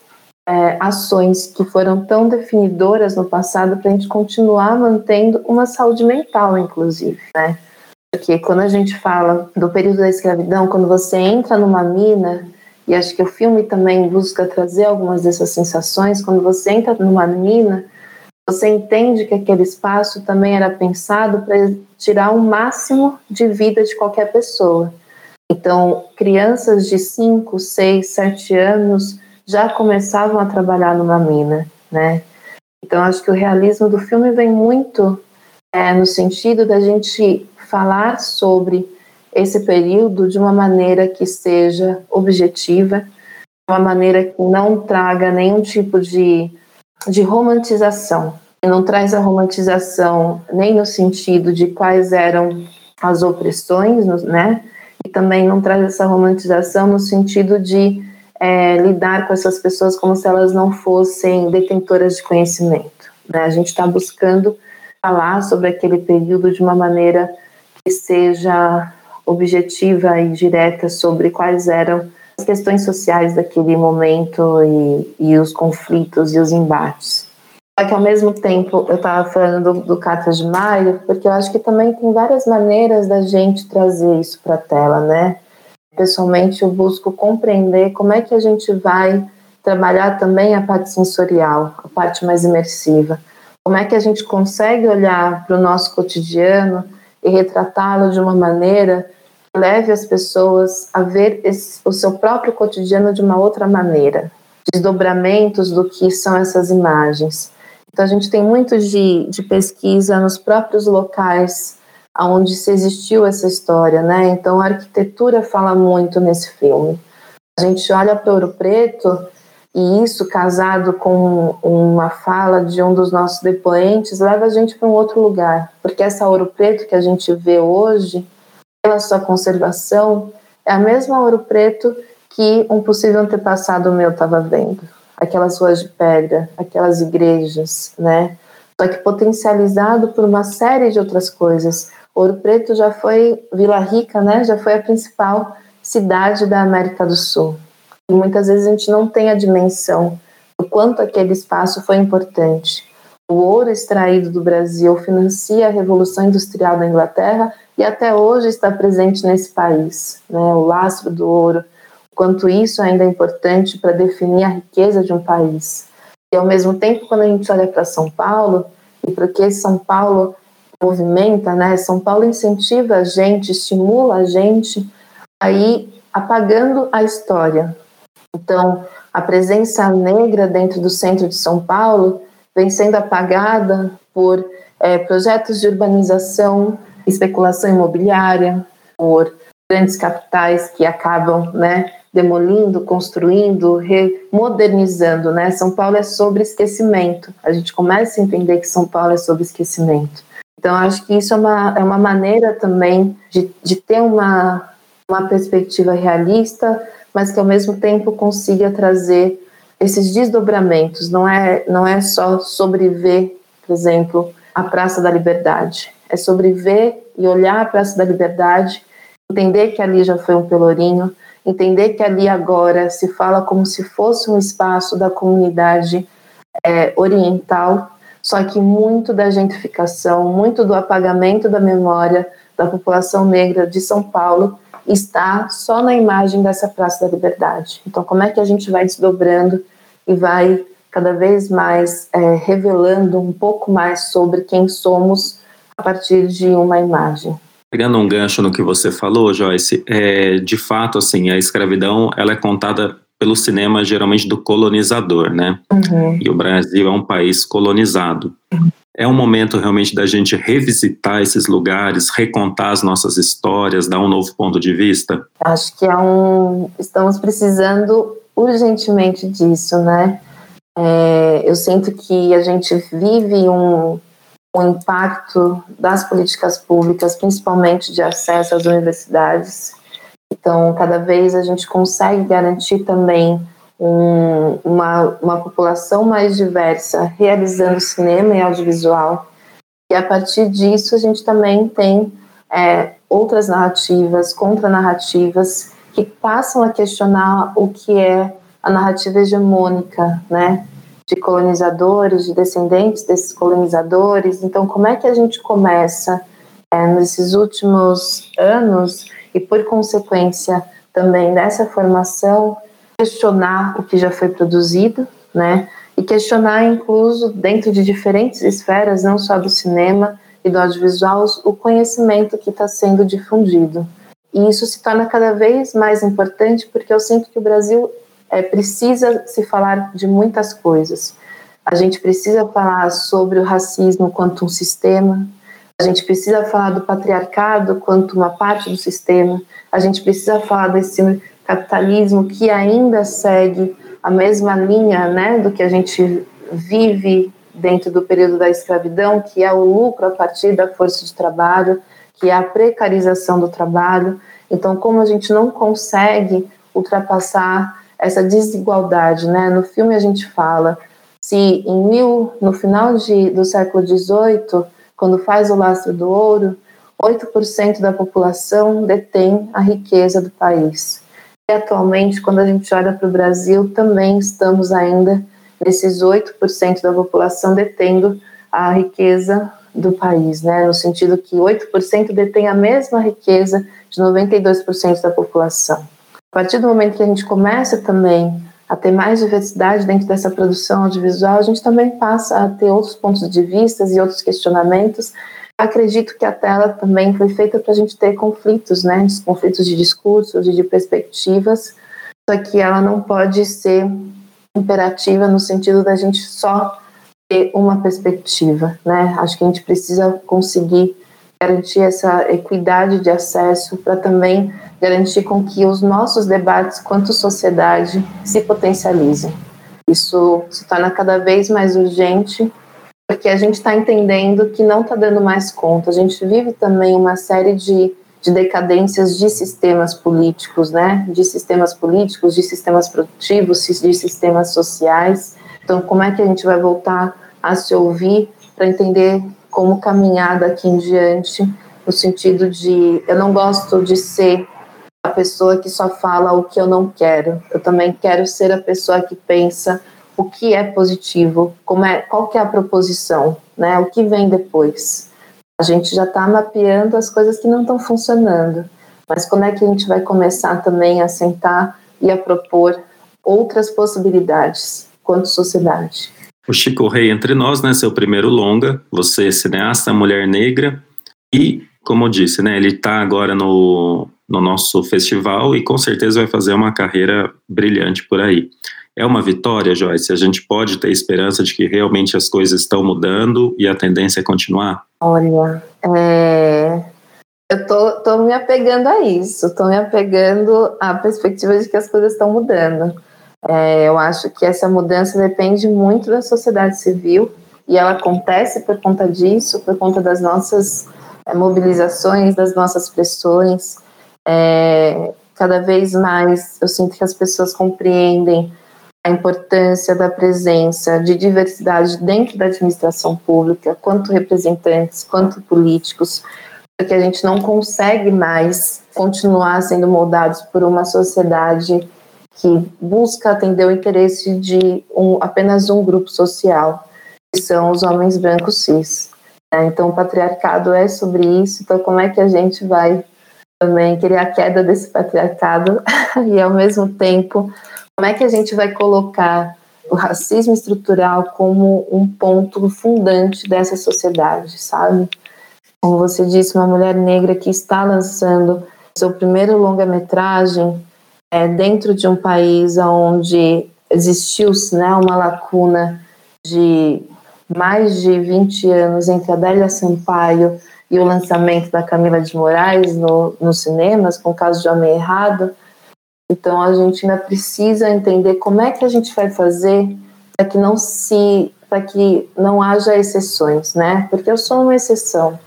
é, ações que foram tão definidoras no passado para a gente continuar mantendo uma saúde mental, inclusive, né? Porque quando a gente fala do período da escravidão, quando você entra numa mina, e acho que o filme também busca trazer algumas dessas sensações, quando você entra numa mina, você entende que aquele espaço também era pensado para tirar o máximo de vida de qualquer pessoa. Então, crianças de 5, 6, 7 anos já começavam a trabalhar numa mina, né? Então, acho que o realismo do filme vem muito é, no sentido da gente falar sobre esse período de uma maneira que seja objetiva, uma maneira que não traga nenhum tipo de, de romantização. Não traz a romantização nem no sentido de quais eram as opressões, né? E também não traz essa romantização no sentido de é, lidar com essas pessoas como se elas não fossem detentoras de conhecimento. Né? A gente está buscando falar sobre aquele período de uma maneira que seja objetiva e direta sobre quais eram as questões sociais daquele momento e, e os conflitos e os embates. Só que ao mesmo tempo eu estava falando do, do de Maio, porque eu acho que também tem várias maneiras da gente trazer isso para a tela, né? Pessoalmente, eu busco compreender como é que a gente vai trabalhar também a parte sensorial, a parte mais imersiva. Como é que a gente consegue olhar para o nosso cotidiano e retratá-lo de uma maneira que leve as pessoas a ver esse, o seu próprio cotidiano de uma outra maneira, desdobramentos do que são essas imagens. Então, a gente tem muito de, de pesquisa nos próprios locais onde se existiu essa história, né? Então a arquitetura fala muito nesse filme. A gente olha para Ouro Preto e isso casado com uma fala de um dos nossos depoentes leva a gente para um outro lugar, porque essa Ouro Preto que a gente vê hoje, pela sua conservação, é a mesma Ouro Preto que um possível antepassado meu estava vendo. Aquelas ruas de pedra, aquelas igrejas, né? Só que potencializado por uma série de outras coisas Ouro Preto já foi Vila Rica, né? Já foi a principal cidade da América do Sul. E muitas vezes a gente não tem a dimensão do quanto aquele espaço foi importante. O ouro extraído do Brasil financia a Revolução Industrial da Inglaterra e até hoje está presente nesse país. Né? O lastro do ouro, quanto isso ainda é importante para definir a riqueza de um país. E ao mesmo tempo, quando a gente olha para São Paulo, e porque São Paulo movimenta, né? São Paulo incentiva a gente, estimula a gente a ir apagando a história. Então, a presença negra dentro do centro de São Paulo vem sendo apagada por é, projetos de urbanização, especulação imobiliária, por grandes capitais que acabam, né, demolindo, construindo, remodernizando, né? São Paulo é sobre esquecimento. A gente começa a entender que São Paulo é sobre esquecimento. Então, acho que isso é uma, é uma maneira também de, de ter uma, uma perspectiva realista, mas que ao mesmo tempo consiga trazer esses desdobramentos. Não é, não é só sobreviver, por exemplo, a Praça da Liberdade. É sobreviver e olhar a Praça da Liberdade, entender que ali já foi um pelourinho, entender que ali agora se fala como se fosse um espaço da comunidade é, oriental só que muito da gentrificação, muito do apagamento da memória da população negra de São Paulo está só na imagem dessa Praça da Liberdade. Então, como é que a gente vai desdobrando e vai cada vez mais é, revelando um pouco mais sobre quem somos a partir de uma imagem? Pegando um gancho no que você falou, Joyce, é, de fato, assim, a escravidão ela é contada pelo cinema geralmente do colonizador, né? Uhum. E o Brasil é um país colonizado. Uhum. É um momento realmente da gente revisitar esses lugares, recontar as nossas histórias, dar um novo ponto de vista? Acho que é um. Estamos precisando urgentemente disso, né? É, eu sinto que a gente vive um, um impacto das políticas públicas, principalmente de acesso às universidades, então, cada vez a gente consegue garantir também um, uma, uma população mais diversa realizando cinema e audiovisual. E a partir disso, a gente também tem é, outras narrativas, contranarrativas, que passam a questionar o que é a narrativa hegemônica, né? De colonizadores, de descendentes desses colonizadores. Então, como é que a gente começa, é, nesses últimos anos, e, por consequência, também dessa formação, questionar o que já foi produzido, né? E questionar, incluso, dentro de diferentes esferas, não só do cinema e do audiovisual, o conhecimento que está sendo difundido. e isso se torna cada vez mais importante porque eu sinto que o Brasil é, precisa se falar de muitas coisas. A gente precisa falar sobre o racismo quanto um sistema, a gente precisa falar do patriarcado quanto uma parte do sistema, a gente precisa falar desse capitalismo que ainda segue a mesma linha né, do que a gente vive dentro do período da escravidão, que é o lucro a partir da força de trabalho, que é a precarização do trabalho. Então, como a gente não consegue ultrapassar essa desigualdade, né? No filme a gente fala se em mil, no final de, do século XVIII, quando faz o lastro do ouro, 8% da população detém a riqueza do país. E atualmente, quando a gente olha para o Brasil, também estamos ainda nesses 8% da população detendo a riqueza do país, né? no sentido que 8% detém a mesma riqueza de 92% da população. A partir do momento que a gente começa também a ter mais diversidade dentro dessa produção audiovisual, a gente também passa a ter outros pontos de vista e outros questionamentos. Acredito que a tela também foi feita para a gente ter conflitos, né? Conflitos de discursos e de perspectivas, só que ela não pode ser imperativa no sentido da gente só ter uma perspectiva, né? Acho que a gente precisa conseguir garantir essa equidade de acesso para também garantir com que os nossos debates quanto sociedade se potencializem. Isso se torna cada vez mais urgente porque a gente está entendendo que não está dando mais conta. A gente vive também uma série de, de decadências de sistemas políticos, né? De sistemas políticos, de sistemas produtivos, de sistemas sociais. Então, como é que a gente vai voltar a se ouvir para entender como caminhar daqui em diante, no sentido de eu não gosto de ser pessoa que só fala o que eu não quero. Eu também quero ser a pessoa que pensa o que é positivo, como é, qual que é a proposição, né? O que vem depois. A gente já está mapeando as coisas que não estão funcionando, mas quando é que a gente vai começar também a sentar e a propor outras possibilidades quanto sociedade? O Chico Rei Entre Nós, né, seu primeiro longa, você cineasta, mulher negra, e, como eu disse, né, ele está agora no, no nosso festival e com certeza vai fazer uma carreira brilhante por aí. É uma vitória, Joyce? A gente pode ter esperança de que realmente as coisas estão mudando e a tendência é continuar? Olha, é... eu tô, tô me apegando a isso, tô me apegando à perspectiva de que as coisas estão mudando. É, eu acho que essa mudança depende muito da sociedade civil e ela acontece por conta disso, por conta das nossas é, mobilizações, das nossas pressões. É, cada vez mais eu sinto que as pessoas compreendem a importância da presença de diversidade dentro da administração pública, quanto representantes, quanto políticos, porque a gente não consegue mais continuar sendo moldados por uma sociedade que busca atender o interesse de um, apenas um grupo social, que são os homens brancos cis. Né? Então, o patriarcado é sobre isso. Então, como é que a gente vai também querer a queda desse patriarcado e, ao mesmo tempo, como é que a gente vai colocar o racismo estrutural como um ponto fundante dessa sociedade, sabe? Como você disse, uma mulher negra que está lançando seu primeiro longa-metragem é, dentro de um país onde existiu né, uma lacuna de mais de 20 anos entre Adélia Sampaio e o lançamento da Camila de Moraes no, nos cinemas, com o caso de Homem Errado. Então a gente ainda precisa entender como é que a gente vai fazer para que não se para que não haja exceções, né? Porque eu sou uma exceção.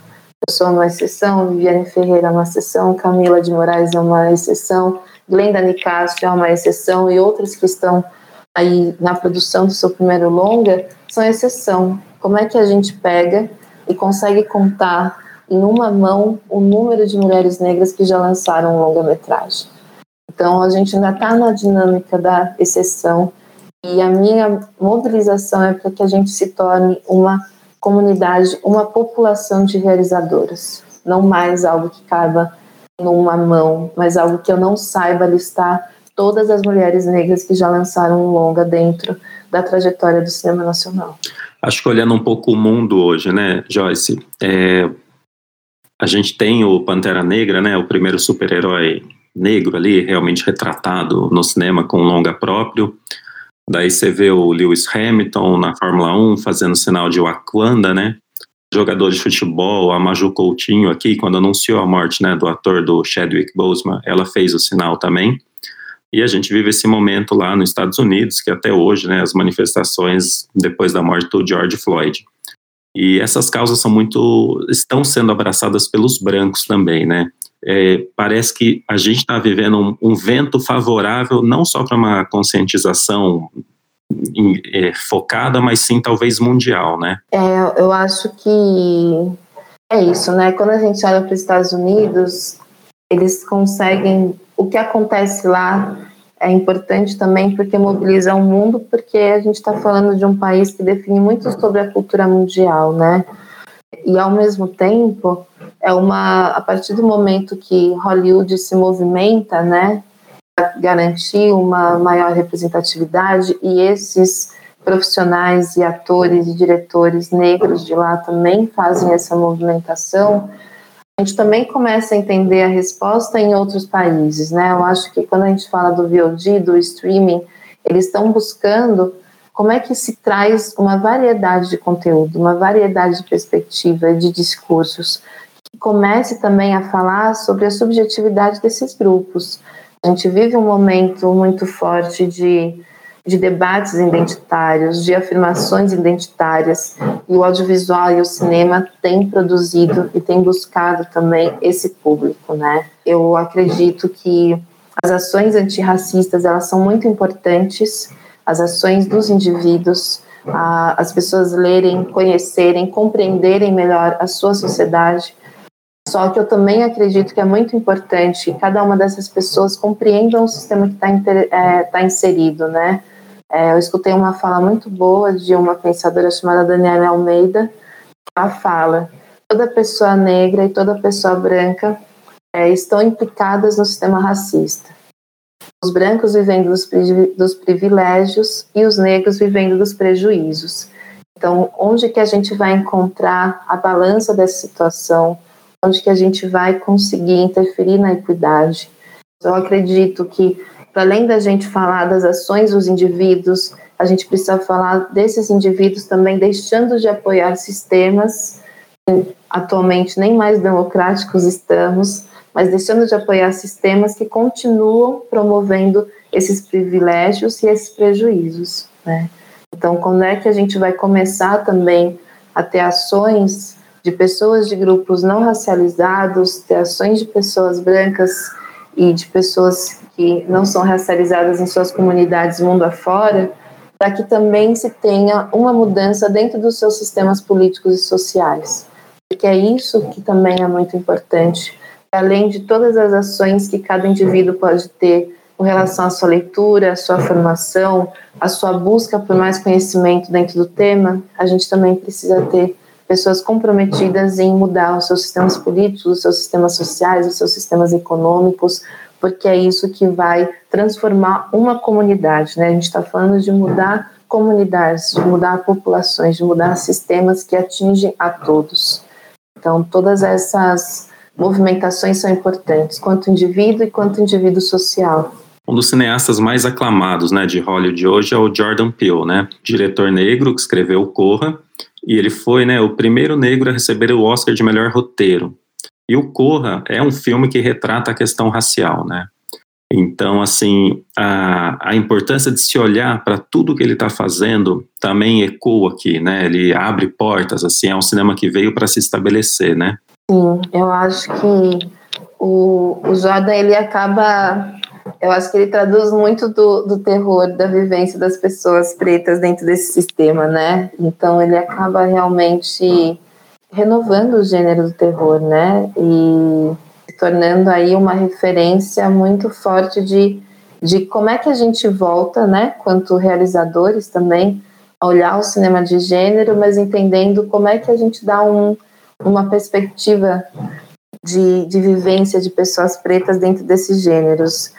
Eu sou uma exceção, Viviane Ferreira é uma exceção, Camila de Moraes é uma exceção, Glenda Nicastro é uma exceção e outras que estão aí na produção do seu primeiro longa são exceção. Como é que a gente pega e consegue contar em uma mão o número de mulheres negras que já lançaram longa-metragem? Então, a gente ainda está na dinâmica da exceção e a minha mobilização é para que a gente se torne uma comunidade, uma população de realizadoras, não mais algo que caiba numa mão, mas algo que eu não saiba listar todas as mulheres negras que já lançaram um longa dentro da trajetória do cinema nacional. Acho que olhando um pouco o mundo hoje, né, Joyce, é, a gente tem o Pantera Negra, né, o primeiro super-herói negro ali, realmente retratado no cinema com longa próprio. Daí você vê o Lewis Hamilton na Fórmula 1 fazendo sinal de Wakanda, né? Jogador de futebol, a Maju Coutinho aqui, quando anunciou a morte né, do ator do Chadwick Boseman, ela fez o sinal também. E a gente vive esse momento lá nos Estados Unidos, que até hoje, né, as manifestações depois da morte do George Floyd. E essas causas são muito, estão sendo abraçadas pelos brancos também, né? É, parece que a gente está vivendo um, um, vento favorável não só para uma conscientização em, é, focada, mas sim talvez mundial, né? É, eu acho que é isso, né? Quando a gente olha para os Estados Unidos, eles conseguem o que acontece lá é importante também porque mobiliza o mundo, porque a gente está falando de um país que define muito sobre a cultura mundial, né? E ao mesmo tempo, é uma a partir do momento que Hollywood se movimenta, né, para garantir uma maior representatividade e esses profissionais e atores e diretores negros de lá também fazem essa movimentação a gente também começa a entender a resposta em outros países, né? Eu acho que quando a gente fala do VOD, do streaming, eles estão buscando como é que se traz uma variedade de conteúdo, uma variedade de perspectiva, de discursos, que comece também a falar sobre a subjetividade desses grupos. A gente vive um momento muito forte de de debates identitários, de afirmações identitárias, e o audiovisual e o cinema têm produzido e têm buscado também esse público, né? Eu acredito que as ações antirracistas, elas são muito importantes, as ações dos indivíduos, a, as pessoas lerem, conhecerem, compreenderem melhor a sua sociedade, só que eu também acredito que é muito importante que cada uma dessas pessoas compreendam o sistema que está é, tá inserido, né? É, eu escutei uma fala muito boa de uma pensadora chamada Daniela Almeida. Ela fala: toda pessoa negra e toda pessoa branca é, estão implicadas no sistema racista. Os brancos vivendo dos, dos privilégios e os negros vivendo dos prejuízos. Então, onde que a gente vai encontrar a balança dessa situação? Onde que a gente vai conseguir interferir na equidade? Eu acredito que para além da gente falar das ações dos indivíduos, a gente precisa falar desses indivíduos também deixando de apoiar sistemas, atualmente nem mais democráticos estamos, mas deixando de apoiar sistemas que continuam promovendo esses privilégios e esses prejuízos. Né? Então, quando é que a gente vai começar também a ter ações de pessoas de grupos não racializados, ter ações de pessoas brancas e de pessoas que não são racializadas em suas comunidades mundo afora, para que também se tenha uma mudança dentro dos seus sistemas políticos e sociais. Porque é isso que também é muito importante, além de todas as ações que cada indivíduo pode ter com relação à sua leitura, à sua formação, à sua busca por mais conhecimento dentro do tema, a gente também precisa ter pessoas comprometidas em mudar os seus sistemas políticos, os seus sistemas sociais, os seus sistemas econômicos, porque é isso que vai transformar uma comunidade. Né? A gente está falando de mudar comunidades, de mudar populações, de mudar sistemas que atingem a todos. Então, todas essas movimentações são importantes, quanto indivíduo e quanto indivíduo social. Um dos cineastas mais aclamados né, de Hollywood hoje é o Jordan Peele, né, diretor negro que escreveu Corra, e ele foi né, o primeiro negro a receber o Oscar de melhor roteiro. E o Corra é um filme que retrata a questão racial, né? Então, assim, a, a importância de se olhar para tudo que ele está fazendo também ecoa aqui, né? Ele abre portas, assim, é um cinema que veio para se estabelecer, né? Sim, eu acho que o, o Jordan, ele acaba... Eu acho que ele traduz muito do, do terror, da vivência das pessoas pretas dentro desse sistema, né? Então, ele acaba realmente renovando o gênero do terror, né? E tornando aí uma referência muito forte de, de como é que a gente volta, né? Quanto realizadores também, a olhar o cinema de gênero, mas entendendo como é que a gente dá um, uma perspectiva de, de vivência de pessoas pretas dentro desses gêneros.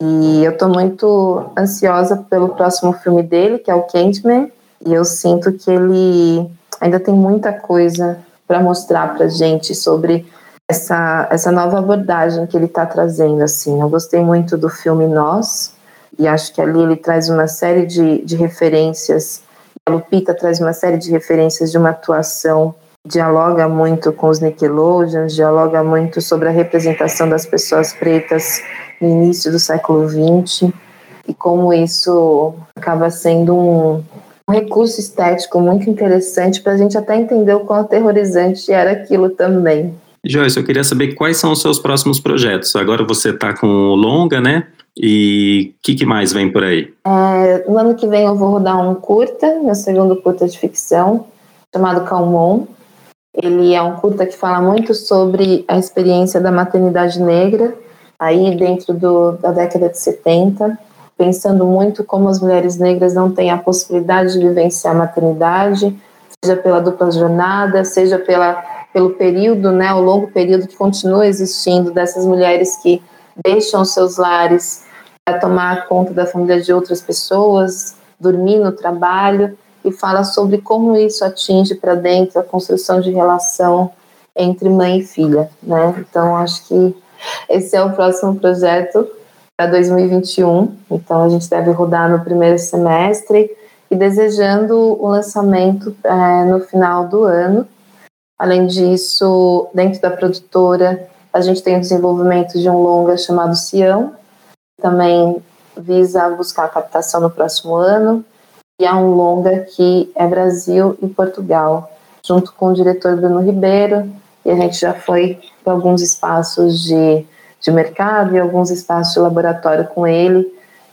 E eu estou muito ansiosa pelo próximo filme dele, que é o Candyman, e eu sinto que ele ainda tem muita coisa para mostrar para gente sobre essa, essa nova abordagem que ele está trazendo. Assim, eu gostei muito do filme Nós, e acho que ali ele traz uma série de, de referências. A Lupita traz uma série de referências de uma atuação, dialoga muito com os Nickelodeons, dialoga muito sobre a representação das pessoas pretas no início do século XX e como isso acaba sendo um, um recurso estético muito interessante para a gente até entender o quão aterrorizante era aquilo também. Joyce, eu queria saber quais são os seus próximos projetos. Agora você está com o Longa, né? E o que, que, mais vem por aí? É, no ano que vem eu vou rodar um curta, meu segundo curta de ficção, chamado Calmon. Ele é um curta que fala muito sobre a experiência da maternidade negra, aí dentro do, da década de 70, pensando muito como as mulheres negras não têm a possibilidade de vivenciar a maternidade, seja pela dupla jornada, seja pela pelo período, né, o longo período que continua existindo dessas mulheres que deixam seus lares para tomar conta da família de outras pessoas, dormir no trabalho e fala sobre como isso atinge para dentro a construção de relação entre mãe e filha, né? Então acho que esse é o próximo projeto para 2021. Então a gente deve rodar no primeiro semestre e desejando o lançamento é, no final do ano Além disso, dentro da produtora, a gente tem o desenvolvimento de um longa chamado Sião, também visa buscar a captação no próximo ano, e há um longa que é Brasil e Portugal, junto com o diretor Bruno Ribeiro, e a gente já foi para alguns espaços de, de mercado e alguns espaços de laboratório com ele.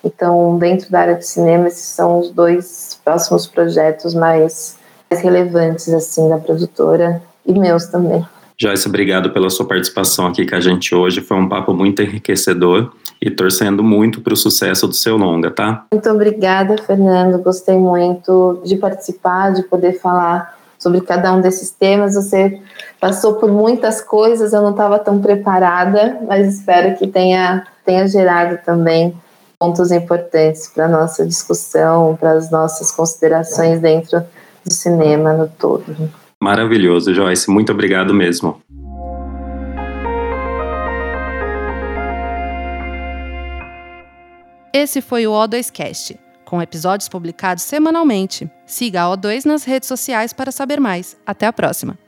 Então, dentro da área de cinema, esses são os dois próximos projetos mais, mais relevantes assim da produtora e meus também. Joyce, obrigado pela sua participação aqui com a gente hoje. Foi um papo muito enriquecedor e torcendo muito para o sucesso do seu longa, tá? Muito obrigada, Fernando. Gostei muito de participar, de poder falar sobre cada um desses temas. Você passou por muitas coisas, eu não estava tão preparada, mas espero que tenha, tenha gerado também pontos importantes para a nossa discussão, para as nossas considerações dentro do cinema no todo. Maravilhoso, Joyce. Muito obrigado mesmo. Esse foi o O2Cast, com episódios publicados semanalmente. Siga a O2 nas redes sociais para saber mais. Até a próxima!